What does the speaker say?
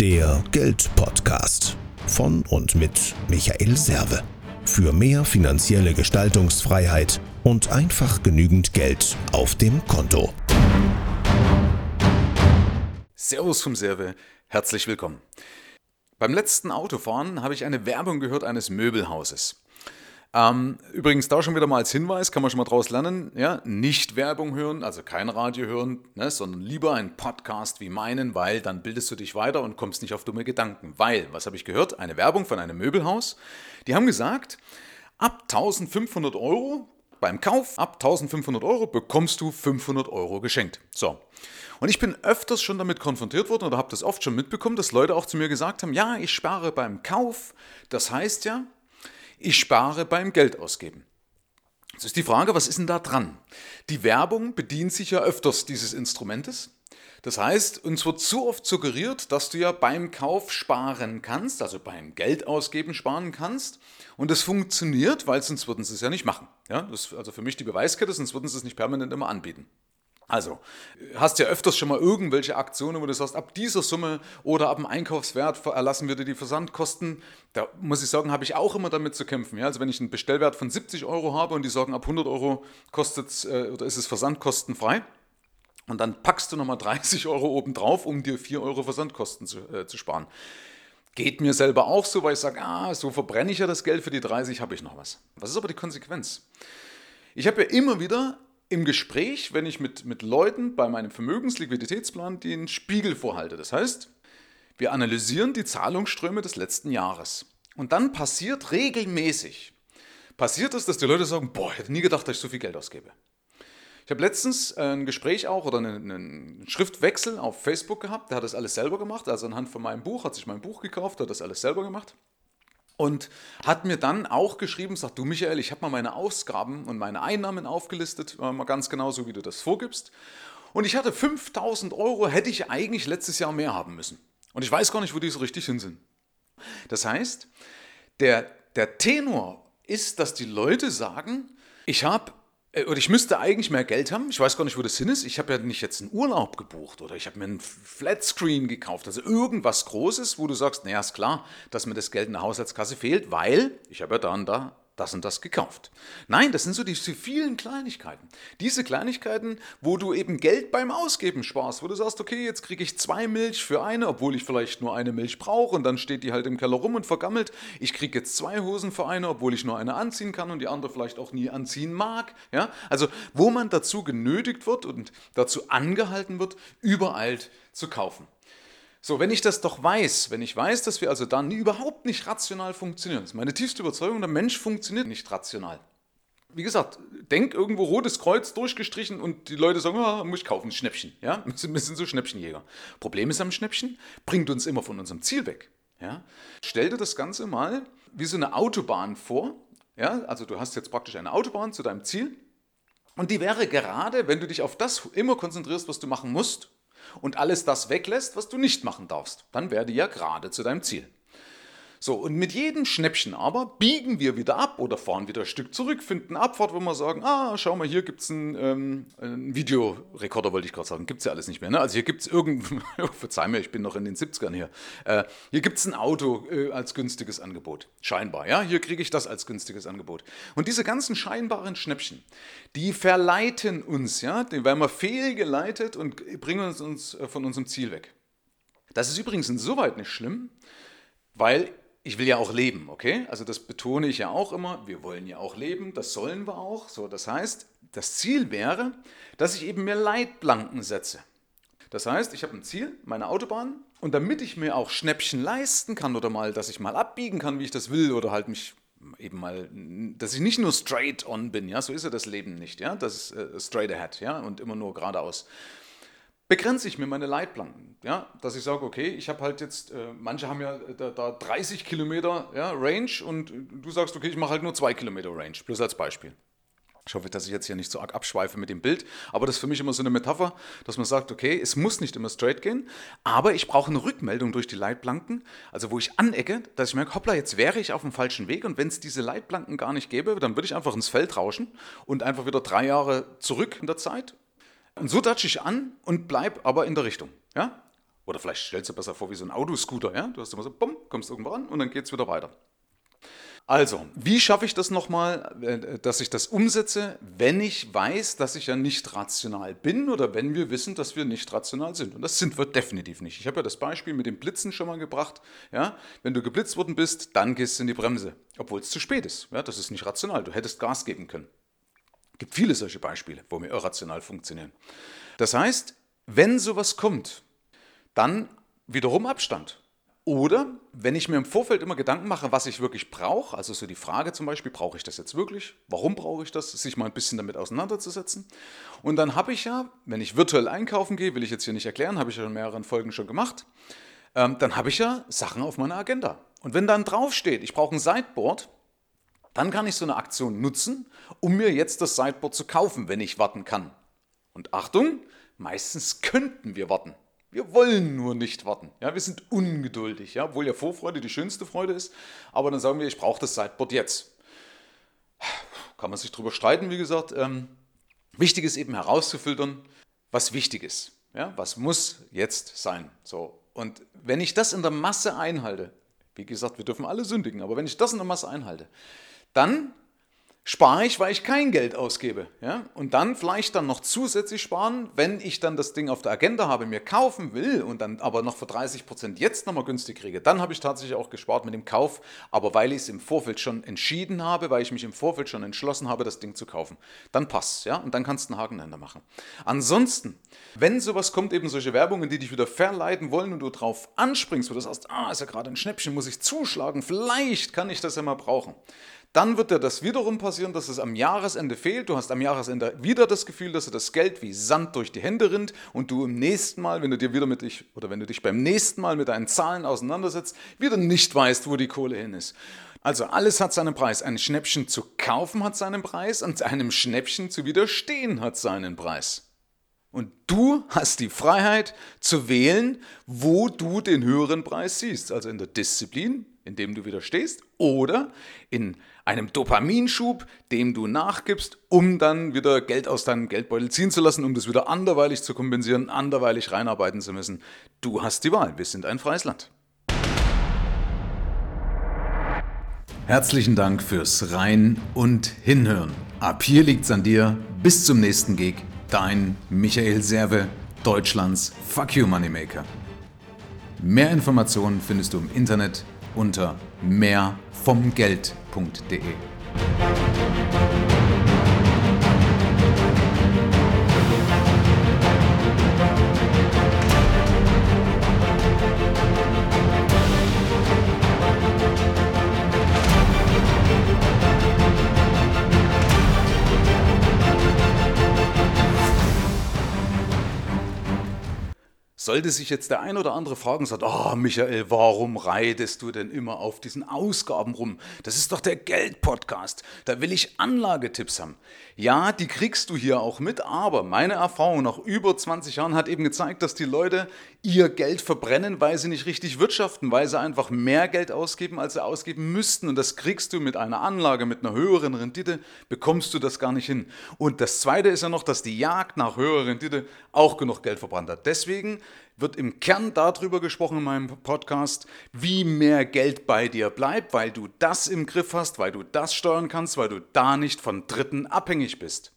Der Geldpodcast von und mit Michael Serve. Für mehr finanzielle Gestaltungsfreiheit und einfach genügend Geld auf dem Konto. Servus vom Serve, herzlich willkommen. Beim letzten Autofahren habe ich eine Werbung gehört eines Möbelhauses. Ähm, übrigens, da schon wieder mal als Hinweis, kann man schon mal draus lernen, ja, nicht Werbung hören, also kein Radio hören, ne, sondern lieber einen Podcast wie meinen, weil dann bildest du dich weiter und kommst nicht auf dumme Gedanken. Weil, was habe ich gehört? Eine Werbung von einem Möbelhaus. Die haben gesagt, ab 1500 Euro beim Kauf, ab 1500 Euro bekommst du 500 Euro geschenkt. So. Und ich bin öfters schon damit konfrontiert worden oder habe das oft schon mitbekommen, dass Leute auch zu mir gesagt haben, ja, ich spare beim Kauf. Das heißt ja, ich spare beim Geldausgeben. Jetzt ist die Frage, was ist denn da dran? Die Werbung bedient sich ja öfters dieses Instrumentes. Das heißt, uns wird zu oft suggeriert, dass du ja beim Kauf sparen kannst, also beim Geldausgeben sparen kannst. Und das funktioniert, weil sonst würden sie es ja nicht machen. Ja, das ist also für mich die Beweiskette, sonst würden sie es nicht permanent immer anbieten. Also, hast ja öfters schon mal irgendwelche Aktionen, wo du sagst, ab dieser Summe oder ab dem Einkaufswert erlassen wir dir die Versandkosten. Da muss ich sagen, habe ich auch immer damit zu kämpfen. Ja? Also wenn ich einen Bestellwert von 70 Euro habe und die sagen, ab 100 Euro kostet äh, oder ist es versandkostenfrei, und dann packst du nochmal 30 Euro obendrauf, um dir 4 Euro Versandkosten zu, äh, zu sparen. Geht mir selber auch so, weil ich sage, ah, so verbrenne ich ja das Geld für die 30, habe ich noch was. Was ist aber die Konsequenz? Ich habe ja immer wieder im Gespräch, wenn ich mit, mit Leuten bei meinem Vermögensliquiditätsplan den Spiegel vorhalte. Das heißt, wir analysieren die Zahlungsströme des letzten Jahres. Und dann passiert regelmäßig, passiert es, dass die Leute sagen, boah, ich hätte nie gedacht, dass ich so viel Geld ausgebe. Ich habe letztens ein Gespräch auch oder einen, Schriftwechsel auf Facebook gehabt, der hat das alles selber gemacht, also anhand von meinem Buch, hat sich mein Buch gekauft, hat das alles selber gemacht. Und hat mir dann auch geschrieben, sagt du Michael, ich habe mal meine Ausgaben und meine Einnahmen aufgelistet, mal ganz genau so, wie du das vorgibst. Und ich hatte 5000 Euro, hätte ich eigentlich letztes Jahr mehr haben müssen. Und ich weiß gar nicht, wo die so richtig hin sind. Das heißt, der, der Tenor ist, dass die Leute sagen, ich habe äh, oder ich müsste eigentlich mehr Geld haben. Ich weiß gar nicht, wo das hin ist. Ich habe ja nicht jetzt einen Urlaub gebucht oder ich habe mir einen Flatscreen gekauft. Also irgendwas Großes, wo du sagst, naja, ist klar, dass mir das Geld in der Haushaltskasse fehlt, weil ich habe ja da und da das und das gekauft. Nein, das sind so diese vielen Kleinigkeiten. Diese Kleinigkeiten, wo du eben Geld beim Ausgeben sparst, wo du sagst, okay, jetzt kriege ich zwei Milch für eine, obwohl ich vielleicht nur eine Milch brauche und dann steht die halt im Keller rum und vergammelt. Ich kriege jetzt zwei Hosen für eine, obwohl ich nur eine anziehen kann und die andere vielleicht auch nie anziehen mag. Ja? Also, wo man dazu genötigt wird und dazu angehalten wird, überall zu kaufen. So, wenn ich das doch weiß, wenn ich weiß, dass wir also dann überhaupt nicht rational funktionieren, das ist meine tiefste Überzeugung, der Mensch funktioniert nicht rational. Wie gesagt, denk irgendwo rotes Kreuz durchgestrichen und die Leute sagen, ah, muss ich kaufen, Schnäppchen. Ja? Wir sind so Schnäppchenjäger. Problem ist am Schnäppchen, bringt uns immer von unserem Ziel weg. Ja? Stell dir das Ganze mal wie so eine Autobahn vor. Ja? Also du hast jetzt praktisch eine Autobahn zu deinem Ziel und die wäre gerade, wenn du dich auf das immer konzentrierst, was du machen musst, und alles das weglässt, was du nicht machen darfst. Dann werde ja gerade zu deinem Ziel. So, und mit jedem Schnäppchen aber biegen wir wieder ab oder fahren wieder ein Stück zurück, finden Abfahrt, wo wir sagen, ah, schau mal, hier gibt es einen, ähm, einen, Videorekorder, wollte ich gerade sagen, gibt es ja alles nicht mehr. Ne? Also hier gibt es irgend, verzeih mir, ich bin noch in den 70ern hier, äh, hier gibt es ein Auto äh, als günstiges Angebot, scheinbar, ja, hier kriege ich das als günstiges Angebot. Und diese ganzen scheinbaren Schnäppchen, die verleiten uns, ja, die werden wir fehlgeleitet und bringen uns, uns äh, von unserem Ziel weg. Das ist übrigens insoweit nicht schlimm, weil ich will ja auch leben, okay? Also das betone ich ja auch immer. Wir wollen ja auch leben, das sollen wir auch. So, das heißt, das Ziel wäre, dass ich eben mir Leitplanken setze. Das heißt, ich habe ein Ziel, meine Autobahn, und damit ich mir auch Schnäppchen leisten kann oder mal, dass ich mal abbiegen kann, wie ich das will, oder halt mich eben mal, dass ich nicht nur straight on bin, ja, so ist ja das Leben nicht, ja, das ist äh, straight ahead, ja, und immer nur geradeaus begrenze ich mir meine Leitplanken. Ja? Dass ich sage, okay, ich habe halt jetzt, äh, manche haben ja da, da 30 Kilometer ja, Range und du sagst, okay, ich mache halt nur 2 Kilometer Range, plus als Beispiel. Ich hoffe, dass ich jetzt hier nicht so arg abschweife mit dem Bild, aber das ist für mich immer so eine Metapher, dass man sagt, okay, es muss nicht immer straight gehen, aber ich brauche eine Rückmeldung durch die Leitplanken, also wo ich anecke, dass ich merke, hoppla, jetzt wäre ich auf dem falschen Weg und wenn es diese Leitplanken gar nicht gäbe, dann würde ich einfach ins Feld rauschen und einfach wieder drei Jahre zurück in der Zeit und so datsche ich an und bleib aber in der Richtung. Ja? Oder vielleicht stellst du besser vor wie so ein Autoscooter, ja? Du hast immer so, bumm, kommst irgendwo ran und dann geht es wieder weiter. Also, wie schaffe ich das nochmal, äh, dass ich das umsetze, wenn ich weiß, dass ich ja nicht rational bin oder wenn wir wissen, dass wir nicht rational sind? Und das sind wir definitiv nicht. Ich habe ja das Beispiel mit dem Blitzen schon mal gebracht. Ja? Wenn du geblitzt worden bist, dann gehst du in die Bremse, obwohl es zu spät ist. Ja? Das ist nicht rational. Du hättest Gas geben können. Es gibt viele solche Beispiele, wo wir irrational funktionieren. Das heißt, wenn sowas kommt, dann wiederum Abstand. Oder wenn ich mir im Vorfeld immer Gedanken mache, was ich wirklich brauche, also so die Frage zum Beispiel, brauche ich das jetzt wirklich? Warum brauche ich das? Sich mal ein bisschen damit auseinanderzusetzen. Und dann habe ich ja, wenn ich virtuell einkaufen gehe, will ich jetzt hier nicht erklären, habe ich ja in mehreren Folgen schon gemacht, ähm, dann habe ich ja Sachen auf meiner Agenda. Und wenn dann draufsteht, ich brauche ein Sideboard, dann kann ich so eine Aktion nutzen, um mir jetzt das Sideboard zu kaufen, wenn ich warten kann. Und Achtung, meistens könnten wir warten. Wir wollen nur nicht warten. Ja, wir sind ungeduldig, ja, obwohl ja Vorfreude die schönste Freude ist. Aber dann sagen wir, ich brauche das Sideboard jetzt. Kann man sich darüber streiten, wie gesagt. Ähm, wichtig ist eben herauszufiltern, was wichtig ist. Ja, was muss jetzt sein. So. Und wenn ich das in der Masse einhalte, wie gesagt, wir dürfen alle sündigen, aber wenn ich das in der Masse einhalte, dann spare ich, weil ich kein Geld ausgebe. Ja? Und dann vielleicht dann noch zusätzlich sparen, wenn ich dann das Ding auf der Agenda habe, mir kaufen will und dann aber noch für 30 Prozent jetzt nochmal günstig kriege, dann habe ich tatsächlich auch gespart mit dem Kauf, aber weil ich es im Vorfeld schon entschieden habe, weil ich mich im Vorfeld schon entschlossen habe, das Ding zu kaufen. Dann passt ja, und dann kannst du einen Haken machen. Ansonsten, wenn sowas kommt, eben solche Werbungen, die dich wieder verleiten wollen und du drauf anspringst, wo du sagst, ah, ist ja gerade ein Schnäppchen, muss ich zuschlagen, vielleicht kann ich das ja mal brauchen dann wird dir das wiederum passieren, dass es am Jahresende fehlt. Du hast am Jahresende wieder das Gefühl, dass dir das Geld wie Sand durch die Hände rinnt und du im nächsten Mal, wenn du dir wieder mit dich oder wenn du dich beim nächsten Mal mit deinen Zahlen auseinandersetzt, wieder nicht weißt, wo die Kohle hin ist. Also alles hat seinen Preis. Ein Schnäppchen zu kaufen hat seinen Preis und einem Schnäppchen zu widerstehen hat seinen Preis. Und du hast die Freiheit zu wählen, wo du den höheren Preis siehst. Also in der Disziplin, in dem du widerstehst, oder in einem Dopaminschub, dem du nachgibst, um dann wieder Geld aus deinem Geldbeutel ziehen zu lassen, um das wieder anderweitig zu kompensieren, anderweitig reinarbeiten zu müssen. Du hast die Wahl. Wir sind ein freies Land. Herzlichen Dank fürs Rein und Hinhören. Ab hier liegt's an dir. Bis zum nächsten Gig. Dein Michael Serve, Deutschlands Fuck You Moneymaker. Mehr Informationen findest du im Internet unter mehrvomgeld.de. Sollte sich jetzt der ein oder andere fragen sagt, oh Michael, warum reitest du denn immer auf diesen Ausgaben rum? Das ist doch der Geld-Podcast. Da will ich Anlagetipps haben. Ja, die kriegst du hier auch mit, aber meine Erfahrung nach über 20 Jahren hat eben gezeigt, dass die Leute ihr Geld verbrennen, weil sie nicht richtig wirtschaften, weil sie einfach mehr Geld ausgeben, als sie ausgeben müssten. Und das kriegst du mit einer Anlage, mit einer höheren Rendite, bekommst du das gar nicht hin. Und das Zweite ist ja noch, dass die Jagd nach höherer Rendite auch genug Geld verbrannt hat. Deswegen wird im Kern darüber gesprochen in meinem Podcast, wie mehr Geld bei dir bleibt, weil du das im Griff hast, weil du das steuern kannst, weil du da nicht von Dritten abhängig bist.